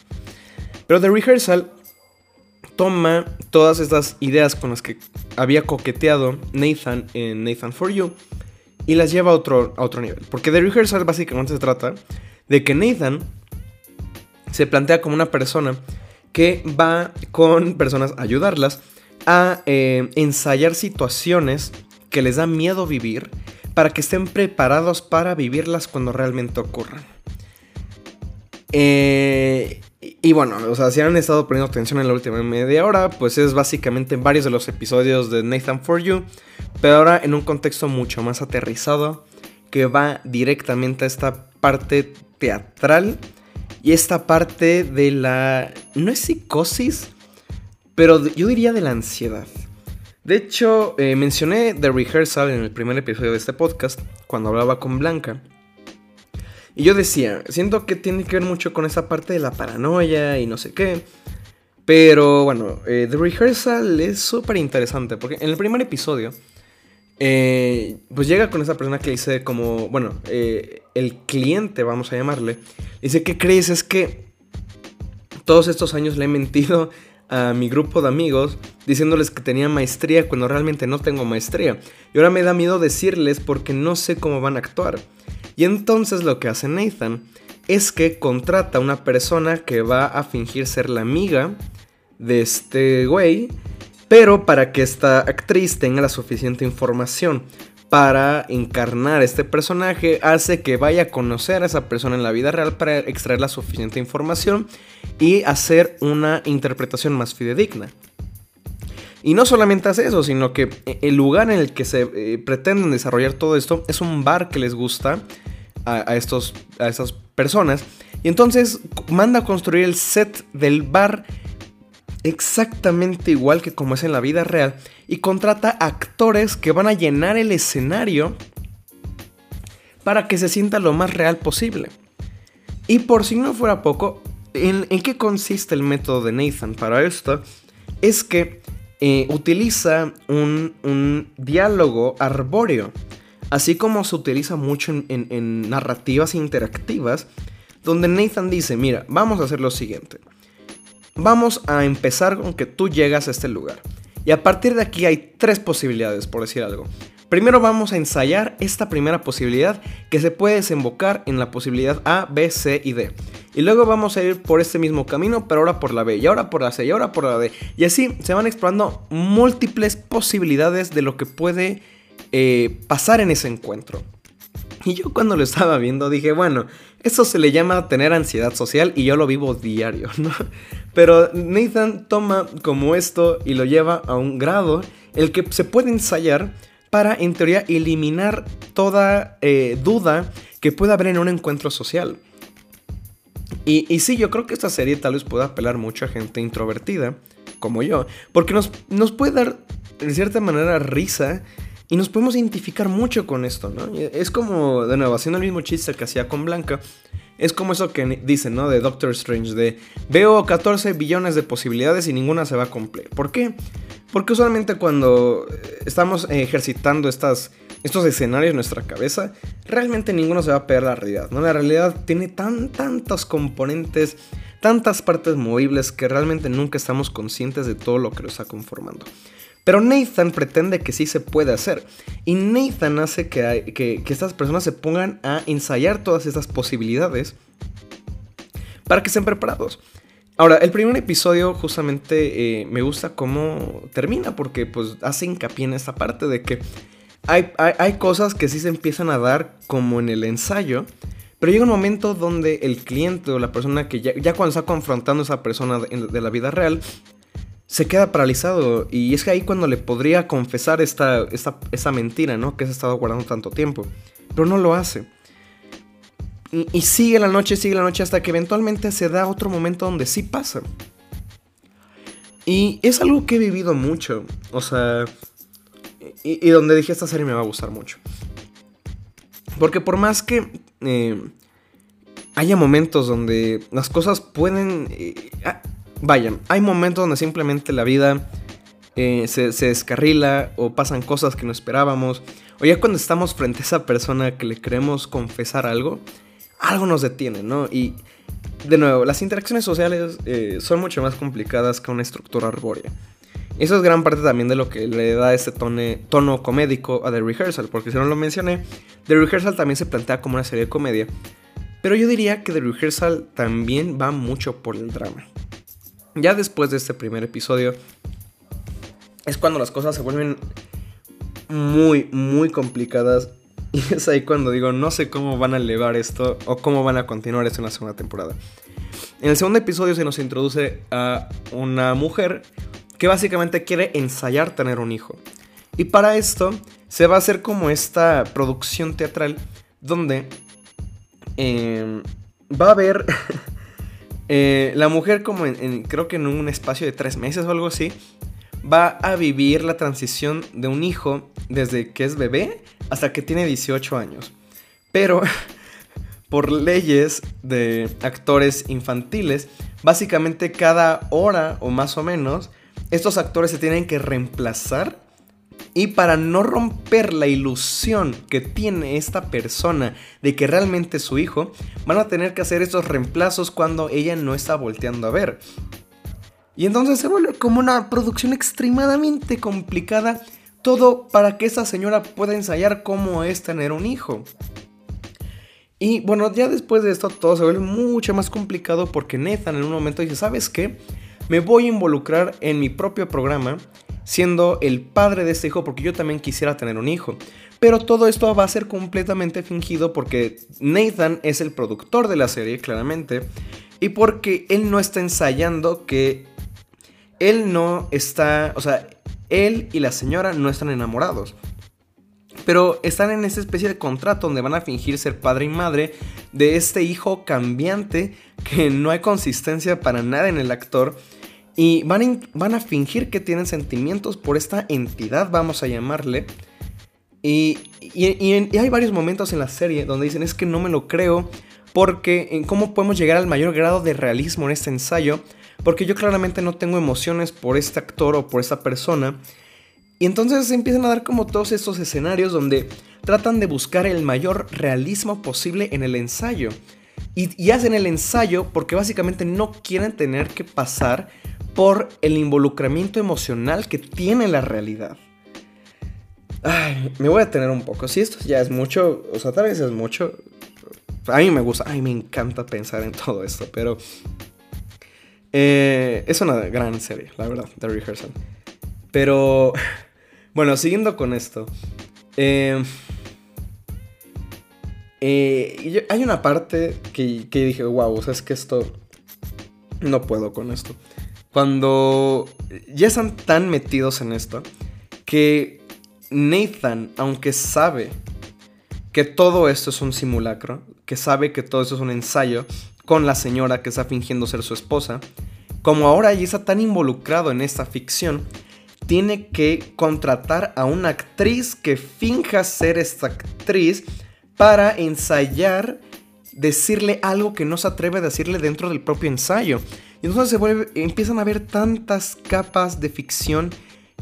Pero The Rehearsal toma todas estas ideas con las que había coqueteado Nathan en Nathan For You y las lleva a otro, a otro nivel. Porque The Rehearsal básicamente se trata de que Nathan se plantea como una persona que va con personas a ayudarlas a eh, ensayar situaciones que les da miedo vivir para que estén preparados para vivirlas cuando realmente ocurran. Eh, Y bueno, o sea, si han estado poniendo atención en la última media hora, pues es básicamente varios de los episodios de Nathan For You, pero ahora en un contexto mucho más aterrizado, que va directamente a esta parte teatral y esta parte de la... no es psicosis, pero yo diría de la ansiedad. De hecho, eh, mencioné The Rehearsal en el primer episodio de este podcast, cuando hablaba con Blanca. Y yo decía, siento que tiene que ver mucho con esa parte de la paranoia y no sé qué. Pero bueno, eh, The Rehearsal es súper interesante, porque en el primer episodio, eh, pues llega con esa persona que dice como, bueno, el cliente, vamos a llamarle, dice, ¿qué crees? Es que todos estos años le he mentido a mi grupo de amigos diciéndoles que tenía maestría cuando realmente no tengo maestría. Y ahora me da miedo decirles porque no sé cómo van a actuar. Y entonces lo que hace Nathan es que contrata a una persona que va a fingir ser la amiga de este güey, pero para que esta actriz tenga la suficiente información para encarnar este personaje hace que vaya a conocer a esa persona en la vida real para extraer la suficiente información y hacer una interpretación más fidedigna. Y no solamente hace eso, sino que el lugar en el que se eh, pretenden desarrollar todo esto es un bar que les gusta a, estos, a estas personas. Y entonces manda a construir el set del bar exactamente igual que como es en la vida real y contrata actores que van a llenar el escenario para que se sienta lo más real posible. Y por si no fuera poco, ¿en, qué consiste el método de Nathan para esto? Es que eh, utiliza un, diálogo arbóreo, así como se utiliza mucho en, en narrativas interactivas, donde Nathan dice, mira, vamos a hacer lo siguiente. Vamos a empezar con que tú llegas a este lugar. Y a partir de aquí hay tres posibilidades, por decir algo. Primero vamos a ensayar esta primera posibilidad que se puede desembocar en la posibilidad A, B, C y D. Y luego vamos a ir por este mismo camino, pero ahora por la B, y ahora por la C, y ahora por la D. Y así se van explorando múltiples posibilidades de lo que puede eh, pasar en ese encuentro. Y yo cuando lo estaba viendo dije, bueno, eso se le llama tener ansiedad social y yo lo vivo diario, <laughs> ¿no? Pero Nathan toma como esto y lo lleva a un grado el que se puede ensayar para, en teoría, eliminar toda eh, duda que pueda haber en un encuentro social. Y, sí, yo creo que esta serie tal vez pueda apelar mucho a gente introvertida, como yo, porque nos, nos puede dar, de cierta manera, risa y nos podemos identificar mucho con esto, ¿no? Es como, de nuevo, haciendo el mismo chiste que hacía con Blanca. Es como eso que dicen, ¿no? De Doctor Strange, de veo 14 billones de posibilidades y ninguna se va a cumplir. ¿Por qué? Porque usualmente cuando eh, estamos ejercitando estos escenarios en nuestra cabeza, realmente ninguno se va a pegar la realidad, ¿no? La realidad tiene tan, tantos componentes, tantas partes movibles que realmente nunca estamos conscientes de todo lo que lo está conformando. Pero Nathan pretende que sí se puede hacer. Y Nathan hace que, que, estas personas se pongan a ensayar todas estas posibilidades para que estén preparados. Ahora, el primer episodio justamente eh, me gusta cómo termina porque pues hace hincapié en esta parte de que hay, hay, cosas que sí se empiezan a dar como en el ensayo, pero llega un momento donde el cliente o la persona que ya, cuando está confrontando a esa persona de la vida real, se queda paralizado. Y es que ahí cuando le podría confesar esta, esta, mentira, ¿no? Que se ha estado guardando tanto tiempo. Pero no lo hace. Y, sigue la noche, sigue la noche hasta que eventualmente se da otro momento donde sí pasa. Y es algo que he vivido mucho. O sea... Y, donde dije esta serie me va a gustar mucho. Porque por más que... Eh, haya momentos donde las cosas pueden... Eh, Vayan, hay momentos donde simplemente la vida eh, se, descarrila o pasan cosas que no esperábamos. O ya cuando estamos frente a esa persona que le queremos confesar algo, algo nos detiene, ¿no? Y de nuevo, las interacciones sociales eh, son mucho más complicadas que una estructura arbórea. Eso es gran parte también de lo que le da este tono comédico a The Rehearsal, porque si no lo mencioné, The Rehearsal también se plantea como una serie de comedia. Pero yo diría que The Rehearsal también va mucho por el drama. Ya después de este primer episodio es cuando las cosas se vuelven muy, muy complicadas. <laughs> Y es ahí cuando digo, no sé cómo van a elevar esto o cómo van a continuar esto en la segunda temporada. En el segundo episodio se nos introduce a una mujer que básicamente quiere ensayar tener un hijo. Y para esto se va a hacer como esta producción teatral donde em, va a haber <laughs> eh, la mujer como creo que en un espacio de tres meses o algo así, va a vivir la transición de un hijo desde que es bebé hasta que tiene 18 años. Pero <laughs> por leyes de actores infantiles, básicamente cada hora o más o menos, estos actores se tienen que reemplazar y para no romper la ilusión que tiene esta persona de que realmente es su hijo, van a tener que hacer estos reemplazos cuando ella no está volteando a ver. Y entonces se vuelve como una producción extremadamente complicada, todo para que esa señora pueda ensayar cómo es tener un hijo. Y bueno, ya después de esto todo se vuelve mucho más complicado porque Nathan en un momento dice, ¿sabes qué? Me voy a involucrar en mi propio programa siendo el padre de este hijo porque yo también quisiera tener un hijo. Pero todo esto va a ser completamente fingido porque Nathan es el productor de la serie, claramente, y porque él no está ensayando que él no está, o sea, él y la señora no están enamorados. Pero están en esa especie de contrato donde van a fingir ser padre y madre de este hijo cambiante que no hay consistencia para nada en el actor y van a, van a fingir que tienen sentimientos por esta entidad, vamos a llamarle. Y, hay varios momentos en la serie donde dicen es que no me lo creo porque cómo podemos llegar al mayor grado de realismo en este ensayo porque yo claramente no tengo emociones por este actor o por esta persona. Y entonces empiezan a dar como todos estos escenarios donde tratan de buscar el mayor realismo posible en el ensayo. Y, hacen el ensayo porque básicamente no quieren tener que pasar por el involucramiento emocional que tiene la realidad. Ay, me voy a tener un poco. Si esto ya es mucho, o sea, tal vez es mucho. A mí me gusta, a mí me encanta pensar en todo esto, pero. Eh, es una gran serie, la verdad, The Rehearsal. Pero. Bueno, siguiendo con esto. Eh, eh, hay una parte que, que dije, wow, o sea, es que esto. No puedo con esto cuando ya están tan metidos en esto que Nathan, aunque sabe que todo esto es un simulacro, que sabe que todo esto es un ensayo con la señora que está fingiendo ser su esposa, como ahora ya está tan involucrado en esta ficción, tiene que contratar a una actriz que finja ser esta actriz para ensayar decirle algo que no se atreve a decirle dentro del propio ensayo. Y entonces se empiezan a haber tantas capas de ficción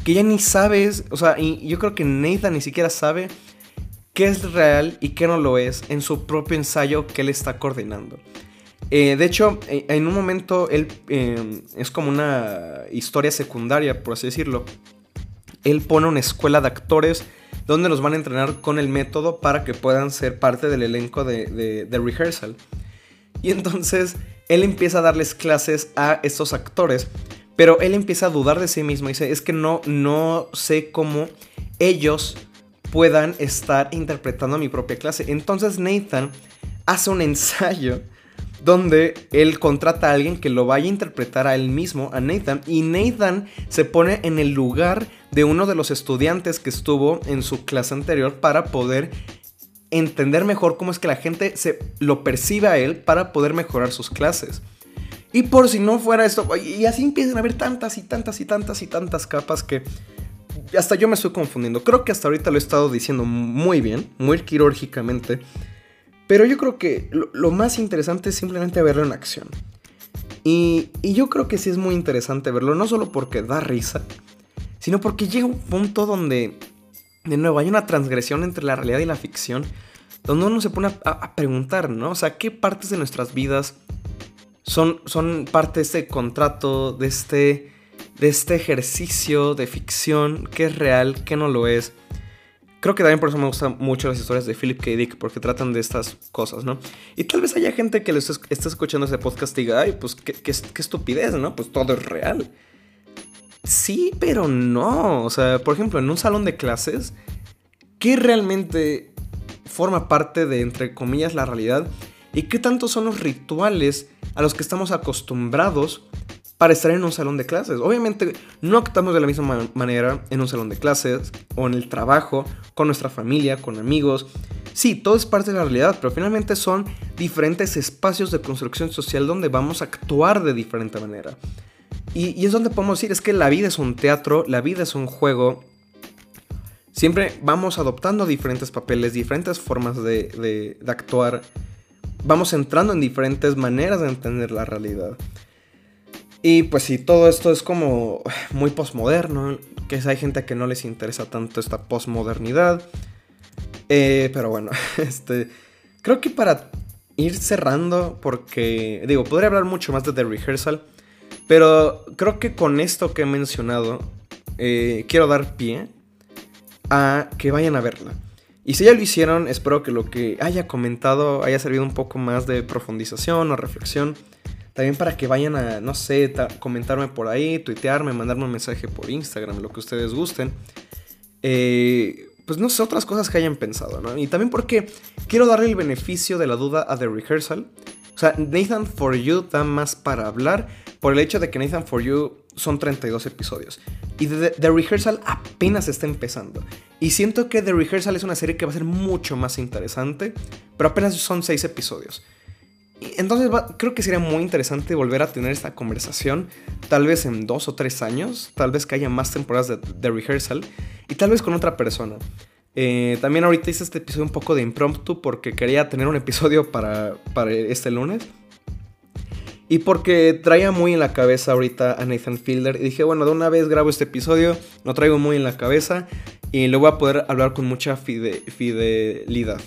que ya ni sabes, o sea, y yo creo que Nathan ni siquiera sabe qué es real y qué no lo es en su propio ensayo que él está coordinando. Eh, de hecho, en un momento él eh, es como una historia secundaria, por así decirlo. Él pone una escuela de actores donde los van a entrenar con el método para que puedan ser parte del elenco de, de, de rehearsal. Y entonces él empieza a darles clases a estos actores, pero él empieza a dudar de sí mismo y dice, es que no, no sé cómo ellos puedan estar interpretando mi propia clase. Entonces Nathan hace un ensayo donde él contrata a alguien que lo vaya a interpretar a él mismo, a Nathan, y Nathan se pone en el lugar de uno de los estudiantes que estuvo en su clase anterior para poder entender mejor cómo es que la gente se lo percibe a él para poder mejorar sus clases. Y por si no fuera esto, y así empiezan a haber tantas y tantas y tantas y tantas capas que hasta yo me estoy confundiendo. Creo que hasta ahorita lo he estado diciendo muy bien, muy quirúrgicamente. Pero yo creo que lo, más interesante es simplemente verlo en acción. Y, y, yo creo que sí es muy interesante verlo, no solo porque da risa, sino porque llega un punto donde de nuevo, hay una transgresión entre la realidad y la ficción, donde uno se pone a, preguntar, ¿no? O sea, ¿qué partes de nuestras vidas son, son parte de este contrato, de este, de este ejercicio de ficción? ¿Qué es real? ¿Qué no lo es? Creo que también por eso me gustan mucho las historias de Philip K. Dick, porque tratan de estas cosas, ¿no? Y tal vez haya gente que le esté, escuchando ese podcast y diga, ay, pues qué, qué estupidez, ¿no? Pues todo es real. Sí, pero no. O sea, por ejemplo, en un salón de clases, ¿qué realmente forma parte de, entre comillas, la realidad? ¿Y qué tanto son los rituales a los que estamos acostumbrados para estar en un salón de clases. Obviamente no actuamos de la misma manera en un salón de clases o en el trabajo, con nuestra familia, con amigos. Sí, todo es parte de la realidad, pero finalmente son diferentes espacios de construcción social donde vamos a actuar de diferente manera. Y, es donde podemos decir, es que la vida es un teatro, la vida es un juego. Siempre vamos adoptando diferentes papeles, diferentes formas de, de actuar. Vamos entrando en diferentes maneras de entender la realidad. Y pues sí, todo esto es como muy postmoderno, que hay gente que no les interesa tanto esta postmodernidad. Eh, pero bueno, <laughs> este, creo que para ir cerrando, porque digo, podría hablar mucho más de The Rehearsal, pero creo que con esto que he mencionado, eh, quiero dar pie a que vayan a verla. Y si ya lo hicieron, espero que lo que haya comentado haya servido un poco más de profundización o reflexión también para que vayan a, no sé, comentarme por ahí, tuitearme, mandarme un mensaje por Instagram, lo que ustedes gusten. Eh, pues no sé, otras cosas que hayan pensado, ¿no? Y también porque quiero darle el beneficio de la duda a The Rehearsal. O sea, Nathan For You da más para hablar por el hecho de que Nathan For You son 32 episodios. Y The, The, Rehearsal apenas está empezando. Y siento que The Rehearsal es una serie que va a ser mucho más interesante, pero apenas son 6 episodios. Entonces creo que sería muy interesante volver a tener esta conversación, tal vez en dos o tres años, tal vez que haya más temporadas de, rehearsal y tal vez con otra persona. Eh, también ahorita hice este episodio un poco de impromptu porque quería tener un episodio para, para este lunes. Y porque traía muy en la cabeza ahorita a Nathan Fielder. Y dije, bueno, de una vez grabo este episodio, lo traigo muy en la cabeza y lo voy a poder hablar con mucha fidelidad.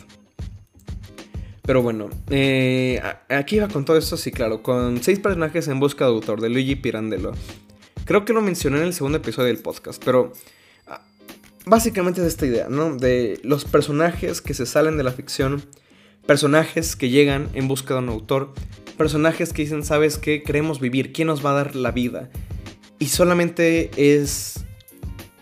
Pero bueno, eh, aquí iba con todo esto, sí, claro, con seis personajes en busca de autor, de Luigi Pirandello. Creo que lo mencioné en el segundo episodio del podcast, pero ah, básicamente es esta idea, ¿no? De los personajes que se salen de la ficción, personajes que llegan en busca de un autor, personajes que dicen, ¿sabes qué? Queremos vivir, ¿quién nos va a dar la vida? Y solamente es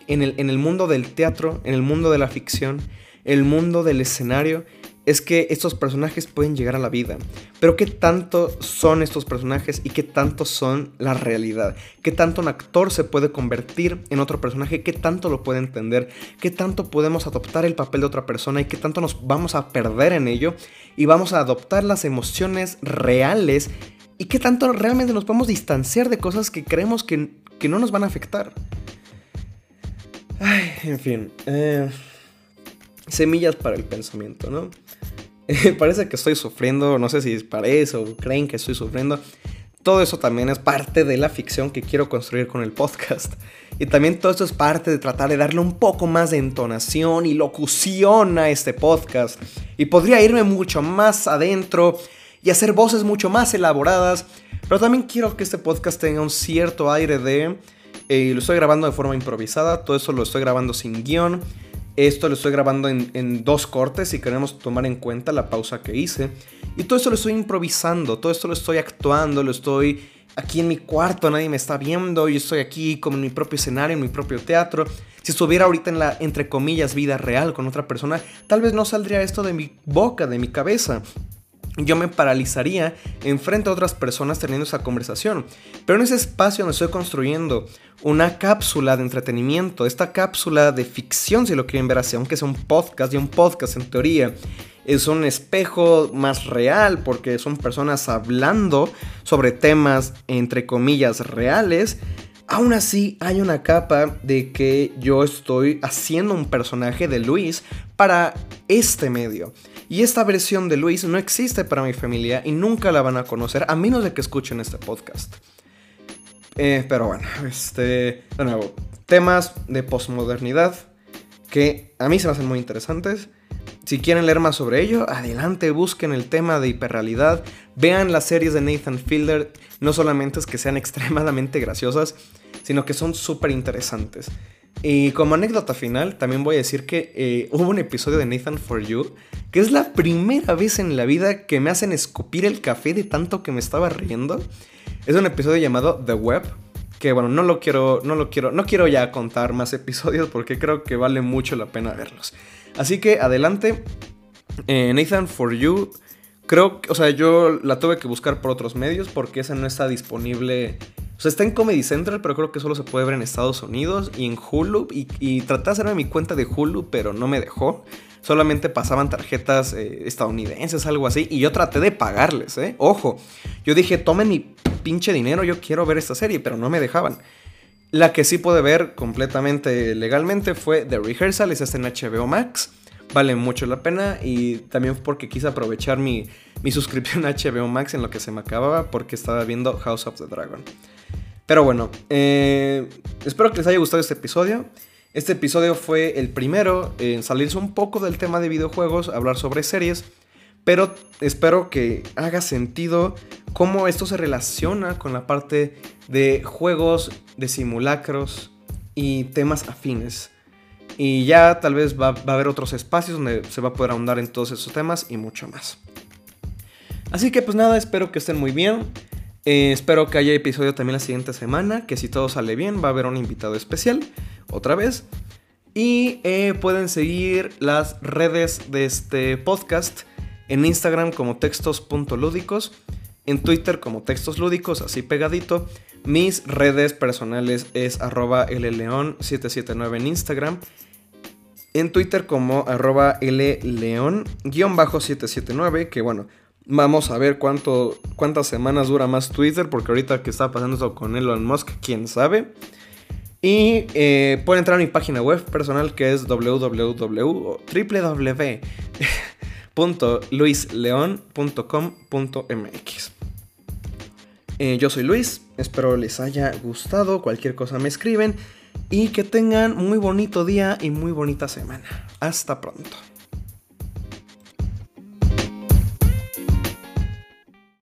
en el, en el mundo del teatro, en el mundo de la ficción, el mundo del escenario, es que estos personajes pueden llegar a la vida. Pero ¿qué tanto son estos personajes y qué tanto son la realidad? ¿Qué tanto un actor se puede convertir en otro personaje? ¿Qué tanto lo puede entender? ¿Qué tanto podemos adoptar el papel de otra persona y qué tanto nos vamos a perder en ello? Y vamos a adoptar las emociones reales y qué tanto realmente nos podemos distanciar de cosas que creemos que, no nos van a afectar. Ay, en fin. Eh, semillas para el pensamiento, ¿no? <laughs> parece que estoy sufriendo, no sé si parece o creen que estoy sufriendo. Todo eso también es parte de la ficción que quiero construir con el podcast. Y también todo esto es parte de tratar de darle un poco más de entonación y locución a este podcast. Y podría irme mucho más adentro y hacer voces mucho más elaboradas. Pero también quiero que este podcast tenga un cierto aire de... Eh, lo estoy grabando de forma improvisada, todo eso lo estoy grabando sin guion. Esto lo estoy grabando en, dos cortes y queremos tomar en cuenta la pausa que hice. Y todo esto lo estoy improvisando, todo esto lo estoy actuando, lo estoy aquí en mi cuarto, nadie me está viendo, yo estoy aquí como en mi propio escenario, en mi propio teatro. Si estuviera ahorita en la, entre comillas, vida real con otra persona, tal vez no saldría esto de mi boca, de mi cabeza yo me paralizaría enfrente a otras personas teniendo esa conversación. Pero en ese espacio donde estoy construyendo una cápsula de entretenimiento, esta cápsula de ficción, si lo quieren ver así, aunque sea un podcast, y un podcast en teoría es un espejo más real porque son personas hablando sobre temas entre comillas reales. Aún así hay una capa de que yo estoy haciendo un personaje de Luis para este medio. Y esta versión de Luis no existe para mi familia y nunca la van a conocer a menos de que escuchen este podcast. Eh, pero bueno, este, de nuevo, temas de posmodernidad que a mí se me hacen muy interesantes. Si quieren leer más sobre ello, adelante, busquen el tema de hiperrealidad, vean las series de Nathan Fielder, no solamente es que sean <laughs> extremadamente graciosas, sino que son súper interesantes. Y como anécdota final, también voy a decir que eh, hubo un episodio de Nathan For You, que es la primera vez en la vida que me hacen escupir el café de tanto que me estaba riendo. Es un episodio llamado The Web, que bueno, no lo quiero, no lo quiero, no quiero ya contar más episodios porque creo que vale mucho la pena verlos. Así que adelante, eh, Nathan For You Creo que, o sea, yo la tuve que buscar por otros medios porque esa no está disponible. O sea, está en Comedy Central, pero creo que solo se puede ver en Estados Unidos y en Hulu. Y, traté de hacerme mi cuenta de Hulu, pero no me dejó. Solamente pasaban tarjetas eh, estadounidenses, algo así. Y yo traté de pagarles, ¿eh? Ojo. Yo dije, tomen mi pinche dinero, yo quiero ver esta serie, pero no me dejaban. La que sí pude ver completamente legalmente fue The Rehearsal, es está en HBO Max vale mucho la pena y también porque quise aprovechar mi, <laughs> suscripción a HBO Max en lo que se me acababa porque estaba viendo House of the Dragon. Pero bueno, eh, espero que les haya gustado este episodio. Este episodio fue el primero en salirse un poco del tema de videojuegos, hablar sobre series, pero espero que haga sentido cómo esto se relaciona con la parte de juegos, de simulacros y temas afines. Y ya tal vez va, a haber otros espacios donde se va a poder ahondar en todos esos temas y mucho más. Así que pues nada, espero que estén muy bien. Eh, espero que haya episodio también la siguiente semana, que si todo sale bien va a haber un invitado especial, otra vez. Y eh, pueden seguir las redes de este podcast en Instagram como textos.lúdicos, en Twitter como textos lúdicos, así pegadito. Mis redes personales es arroba lleon779 en Instagram en Twitter como arroba lleón-779, que bueno, vamos a ver cuánto, cuántas semanas dura más Twitter, porque ahorita que está pasando eso con Elon Musk, quién sabe. Y eh, pueden entrar a mi página web personal que es www.luisleon.com.mx. Eh, yo soy Luis, espero les haya gustado, cualquier cosa me escriben y que tengan muy bonito día y muy bonita semana. Hasta pronto.